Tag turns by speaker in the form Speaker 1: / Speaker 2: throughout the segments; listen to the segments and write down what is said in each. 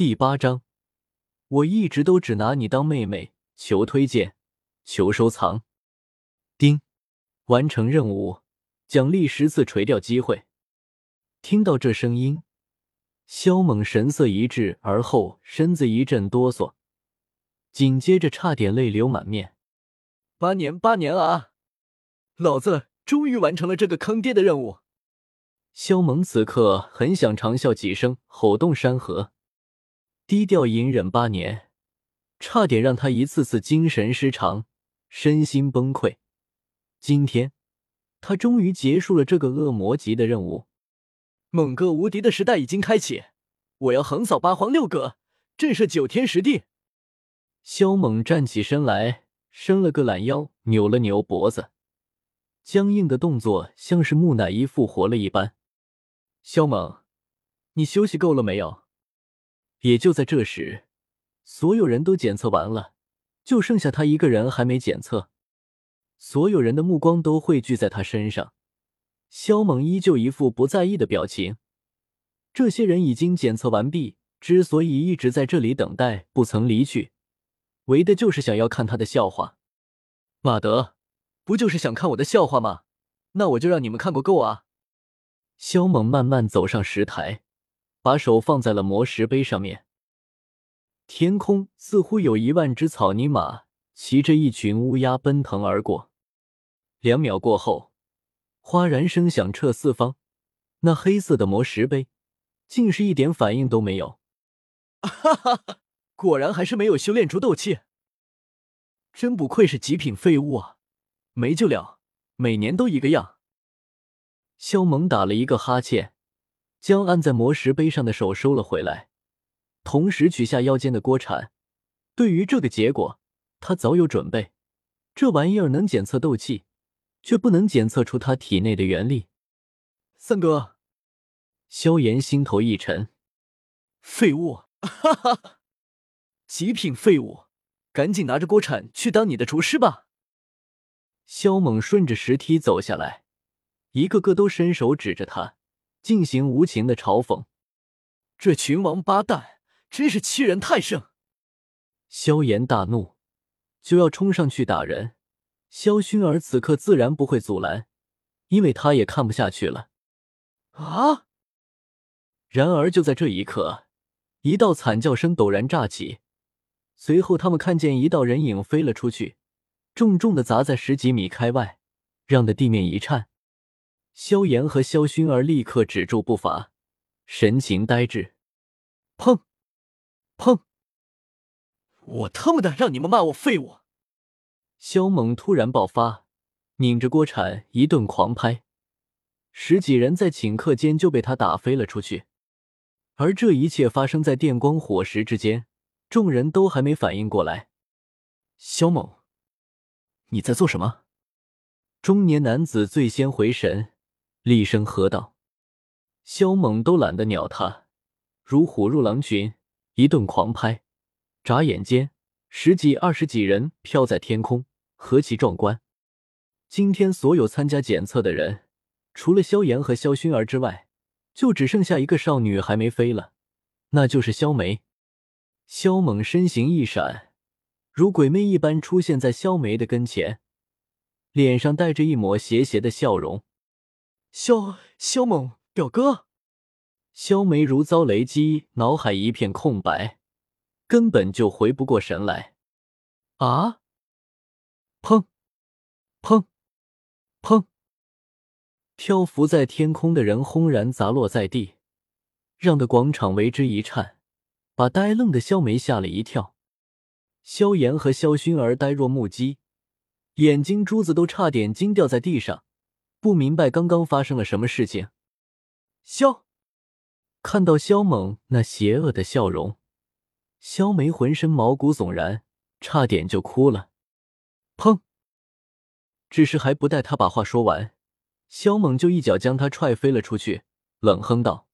Speaker 1: 第八章，我一直都只拿你当妹妹，求推荐，求收藏。丁，完成任务，奖励十次垂钓机会。听到这声音，萧猛神色一滞，而后身子一阵哆嗦，紧接着差点泪流满面。
Speaker 2: 八年，八年啊！老子终于完成了这个坑爹的任务。
Speaker 1: 萧猛此刻很想长啸几声，吼动山河。低调隐忍八年，差点让他一次次精神失常，身心崩溃。今天，他终于结束了这个恶魔级的任务。
Speaker 2: 猛哥无敌的时代已经开启，我要横扫八荒六阁，震慑九天十地。
Speaker 1: 萧猛站起身来，伸了个懒腰，扭了扭脖子，僵硬的动作像是木乃伊复活了一般。
Speaker 2: 萧猛，你休息够了没有？
Speaker 1: 也就在这时，所有人都检测完了，就剩下他一个人还没检测。所有人的目光都汇聚在他身上，肖猛依旧一副不在意的表情。这些人已经检测完毕，之所以一直在这里等待，不曾离去，为的就是想要看他的笑话。
Speaker 2: 马德，不就是想看我的笑话吗？那我就让你们看个够啊！
Speaker 1: 肖猛慢慢走上石台，把手放在了魔石碑上面。天空似乎有一万只草泥马骑着一群乌鸦奔腾而过。两秒过后，哗然声响彻四方，那黑色的魔石碑竟是一点反应都没有。
Speaker 2: 哈哈哈！果然还是没有修炼出斗气，真不愧是极品废物啊！没救了，每年都一个样。
Speaker 1: 萧猛打了一个哈欠，将按在魔石碑上的手收了回来，同时取下腰间的锅铲。对于这个结果，他早有准备。这玩意儿能检测斗气，却不能检测出他体内的元力。
Speaker 2: 三哥，
Speaker 1: 萧炎心头一沉，
Speaker 2: 废物！哈哈，极品废物！赶紧拿着锅铲去当你的厨师吧。
Speaker 1: 萧猛顺着石梯走下来。一个个都伸手指着他，进行无情的嘲讽。
Speaker 2: 这群王八蛋真是欺人太甚！
Speaker 1: 萧炎大怒，就要冲上去打人。萧薰儿此刻自然不会阻拦，因为他也看不下去了。
Speaker 2: 啊！
Speaker 1: 然而就在这一刻，一道惨叫声陡然炸起，随后他们看见一道人影飞了出去，重重的砸在十几米开外，让的地面一颤。萧炎和萧薰儿立刻止住步伐，神情呆滞。
Speaker 2: 砰！砰！我他妈的让你们骂我废物！
Speaker 1: 萧猛突然爆发，拧着锅铲一顿狂拍，十几人在顷刻间就被他打飞了出去。而这一切发生在电光火石之间，众人都还没反应过来。
Speaker 2: 萧猛，你在做什么？
Speaker 1: 中年男子最先回神。厉声喝道：“萧猛都懒得鸟他，如虎入狼群，一顿狂拍。眨眼间，十几、二十几人飘在天空，何其壮观！今天所有参加检测的人，除了萧炎和萧薰儿之外，就只剩下一个少女还没飞了，那就是萧梅。萧猛身形一闪，如鬼魅一般出现在萧梅的跟前，脸上带着一抹邪邪的笑容。”
Speaker 2: 萧萧猛表哥，
Speaker 1: 萧梅如遭雷击，脑海一片空白，根本就回不过神来。
Speaker 2: 啊！
Speaker 1: 砰！砰！砰！漂浮在天空的人轰然砸落在地，让的广场为之一颤，把呆愣的萧梅吓了一跳。萧炎和萧薰儿呆若木鸡，眼睛珠子都差点惊掉在地上。不明白刚刚发生了什么事情。
Speaker 2: 萧
Speaker 1: 看到萧猛那邪恶的笑容，萧梅浑身毛骨悚然，差点就哭了。砰！只是还不待他把话说完，萧猛就一脚将他踹飞了出去，冷哼道：“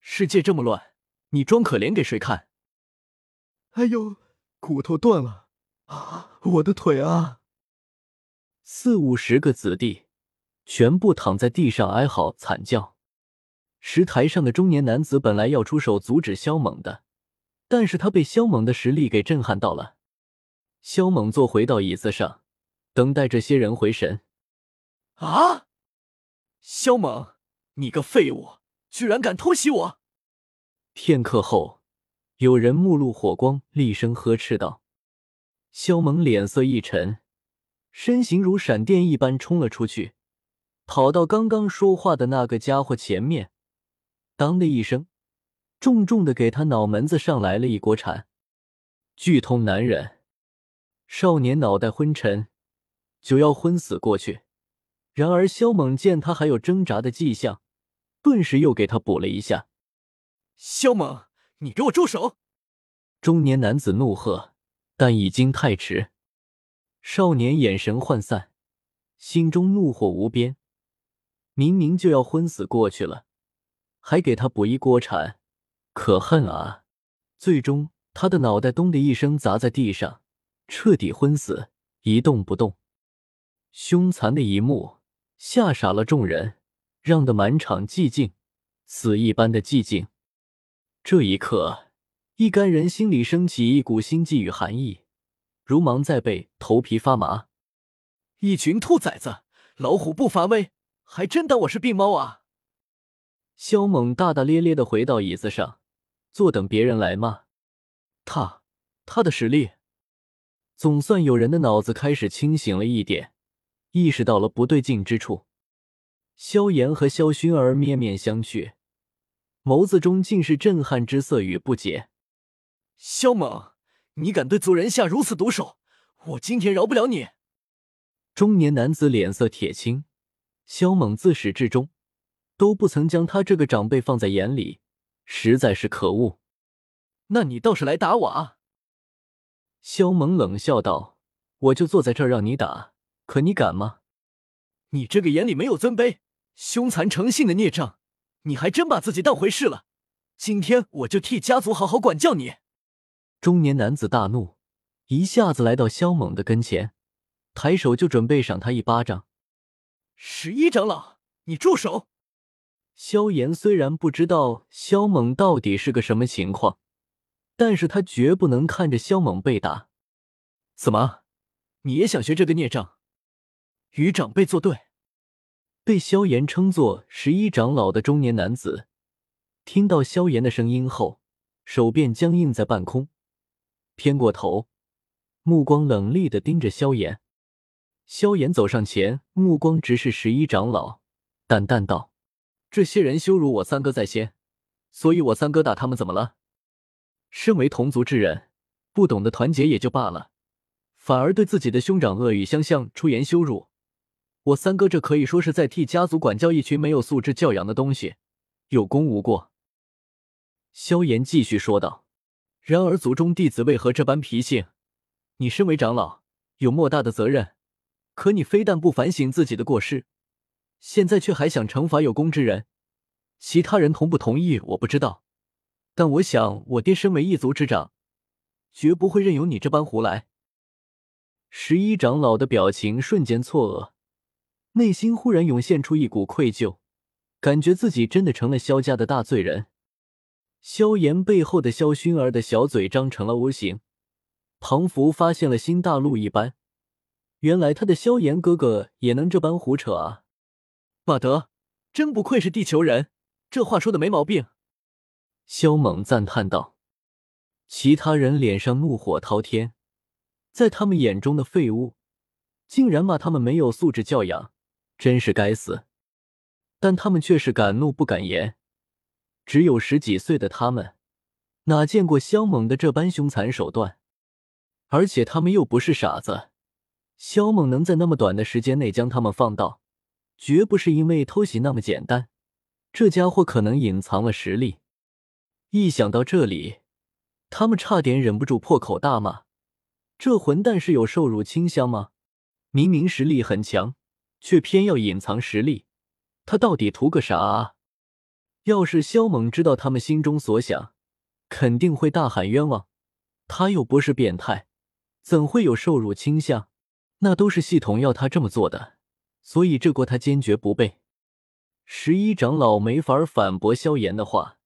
Speaker 2: 世界这么乱，你装可怜给谁看？”
Speaker 3: 哎呦，骨头断了啊！我的腿啊！
Speaker 1: 四五十个子弟。全部躺在地上哀嚎惨叫。石台上的中年男子本来要出手阻止萧猛的，但是他被萧猛的实力给震撼到了。萧猛坐回到椅子上，等待这些人回神。
Speaker 2: 啊！萧猛，你个废物，居然敢偷袭我！
Speaker 1: 片刻后，有人目露火光，厉声呵斥道：“萧猛，脸色一沉，身形如闪电一般冲了出去，跑到刚刚说话的那个家伙前面，当的一声，重重的给他脑门子上来了一锅铲。剧痛难忍，少年脑袋昏沉，就要昏死过去。然而萧猛见他还有挣扎的迹象，顿时又给他补了一下。
Speaker 2: 萧猛，你给我住手！
Speaker 1: 中年男子怒喝，但已经太迟。少年眼神涣散，心中怒火无边。明明就要昏死过去了，还给他补一锅铲，可恨啊！最终，他的脑袋咚的一声砸在地上，彻底昏死，一动不动。凶残的一幕吓傻了众人，让得满场寂静，死一般的寂静。这一刻，一干人心里升起一股心悸与寒意，如芒在背，头皮发麻。
Speaker 2: 一群兔崽子，老虎不发威，还真当我是病猫啊！
Speaker 1: 萧猛大大咧咧的回到椅子上，坐等别人来骂。
Speaker 2: 他，他的实力，
Speaker 1: 总算有人的脑子开始清醒了一点，意识到了不对劲之处。萧炎和萧薰儿面面相觑。眸子中尽是震撼之色与不解。
Speaker 2: 萧猛，你敢对族人下如此毒手，我今天饶不了你！
Speaker 1: 中年男子脸色铁青。萧猛自始至终都不曾将他这个长辈放在眼里，实在是可恶。
Speaker 2: 那你倒是来打我啊！
Speaker 1: 萧猛冷笑道：“我就坐在这儿让你打，可你敢吗？
Speaker 2: 你这个眼里没有尊卑、凶残成性的孽障！”你还真把自己当回事了！今天我就替家族好好管教你！
Speaker 1: 中年男子大怒，一下子来到萧猛的跟前，抬手就准备赏他一巴掌。
Speaker 2: 十一长老，你住手！
Speaker 1: 萧炎虽然不知道萧猛到底是个什么情况，但是他绝不能看着萧猛被打。
Speaker 2: 怎么，你也想学这个孽障，与长辈作对？
Speaker 1: 被萧炎称作十一长老的中年男子，听到萧炎的声音后，手便僵硬在半空，偏过头，目光冷厉的盯着萧炎。萧炎走上前，目光直视十一长老，淡淡道：“这些人羞辱我三哥在先，所以我三哥打他们怎么了？身为同族之人，不懂得团结也就罢了，反而对自己的兄长恶语相向，出言羞辱。”我三哥这可以说是在替家族管教一群没有素质教养的东西，有功无过。萧炎继续说道：“然而族中弟子为何这般脾性？你身为长老，有莫大的责任，可你非但不反省自己的过失，现在却还想惩罚有功之人。其他人同不同意我不知道，但我想我爹身为一族之长，绝不会任由你这般胡来。”十一长老的表情瞬间错愕。内心忽然涌现出一股愧疚，感觉自己真的成了萧家的大罪人。萧炎背后的萧薰儿的小嘴张成了 O 形，庞福发现了新大陆一般，原来他的萧炎哥哥也能这般胡扯啊！
Speaker 2: 马德，真不愧是地球人，这话说的没毛病。
Speaker 1: 萧猛赞叹道。其他人脸上怒火滔天，在他们眼中的废物，竟然骂他们没有素质教养。真是该死，但他们却是敢怒不敢言。只有十几岁的他们，哪见过萧猛的这般凶残手段？而且他们又不是傻子，萧猛能在那么短的时间内将他们放倒，绝不是因为偷袭那么简单。这家伙可能隐藏了实力。一想到这里，他们差点忍不住破口大骂：“这混蛋是有受辱倾向吗？明明实力很强。”却偏要隐藏实力，他到底图个啥啊？要是萧猛知道他们心中所想，肯定会大喊冤枉。他又不是变态，怎会有受辱倾向？那都是系统要他这么做的，所以这锅他坚决不背。十一长老没法反驳萧炎的话，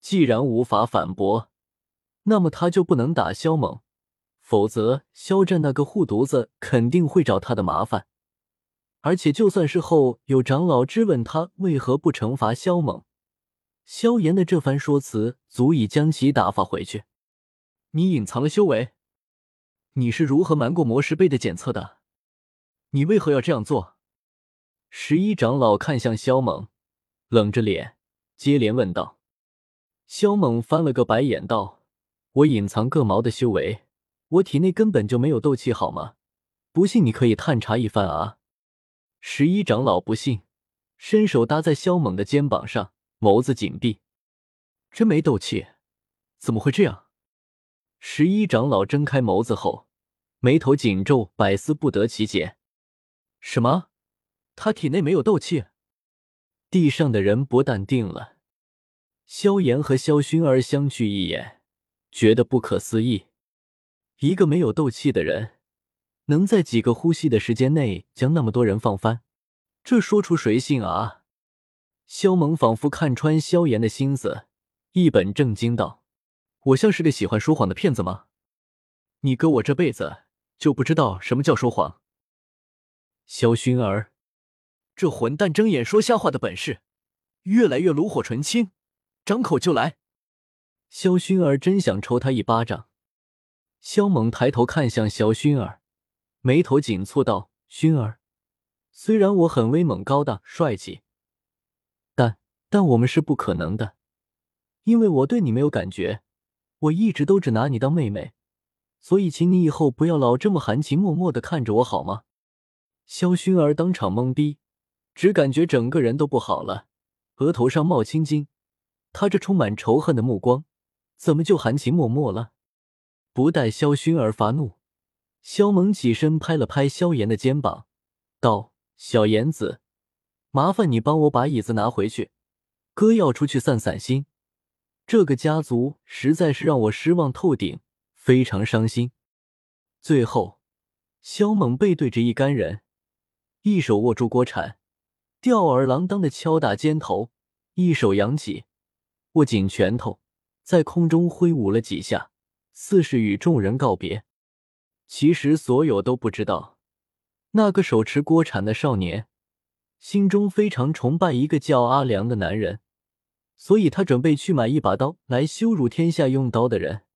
Speaker 1: 既然无法反驳，那么他就不能打萧猛，否则萧战那个护犊子肯定会找他的麻烦。而且就算事后有长老质问他为何不惩罚萧猛，萧炎的这番说辞足以将其打发回去。
Speaker 2: 你隐藏了修为，你是如何瞒过魔石碑的检测的？你为何要这样做？
Speaker 1: 十一长老看向萧猛，冷着脸接连问道。萧猛翻了个白眼道：“我隐藏个毛的修为，我体内根本就没有斗气，好吗？不信你可以探查一番啊！”十一长老不信，伸手搭在萧猛的肩膀上，眸子紧闭：“
Speaker 2: 真没斗气？怎么会这样？”
Speaker 1: 十一长老睁开眸子后，眉头紧皱，百思不得其解：“
Speaker 2: 什么？他体内没有斗气？”
Speaker 1: 地上的人不淡定了。萧炎和萧薰儿相觑一眼，觉得不可思议：一个没有斗气的人，能在几个呼吸的时间内将那么多人放翻？这说出谁信啊？萧猛仿佛看穿萧炎的心思，一本正经道：“
Speaker 2: 我像是个喜欢说谎的骗子吗？你哥我这辈子就不知道什么叫说谎。”
Speaker 1: 萧薰儿，
Speaker 2: 这混蛋睁眼说瞎话的本事，越来越炉火纯青。张口就来，
Speaker 1: 萧薰儿真想抽他一巴掌。萧猛抬头看向萧薰儿，眉头紧蹙道：“薰儿，虽然我很威猛、高大、帅气，但但我们是不可能的，因为我对你没有感觉，我一直都只拿你当妹妹，所以请你以后不要老这么含情脉脉的看着我，好吗？”萧薰儿当场懵逼，只感觉整个人都不好了，额头上冒青筋。他这充满仇恨的目光，怎么就含情脉脉了？不待萧薰儿发怒，萧猛起身拍了拍萧炎的肩膀，道：“小炎子，麻烦你帮我把椅子拿回去，哥要出去散散心。这个家族实在是让我失望透顶，非常伤心。”最后，萧猛背对着一干人，一手握住锅铲，吊儿郎当的敲打肩头，一手扬起。握紧拳头，在空中挥舞了几下，似是与众人告别。其实所有都不知道，那个手持锅铲的少年心中非常崇拜一个叫阿良的男人，所以他准备去买一把刀来羞辱天下用刀的人。